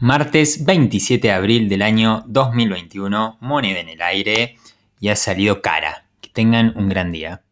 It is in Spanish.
Martes 27 de abril del año 2021, moneda en el aire y ha salido cara. Que tengan un gran día.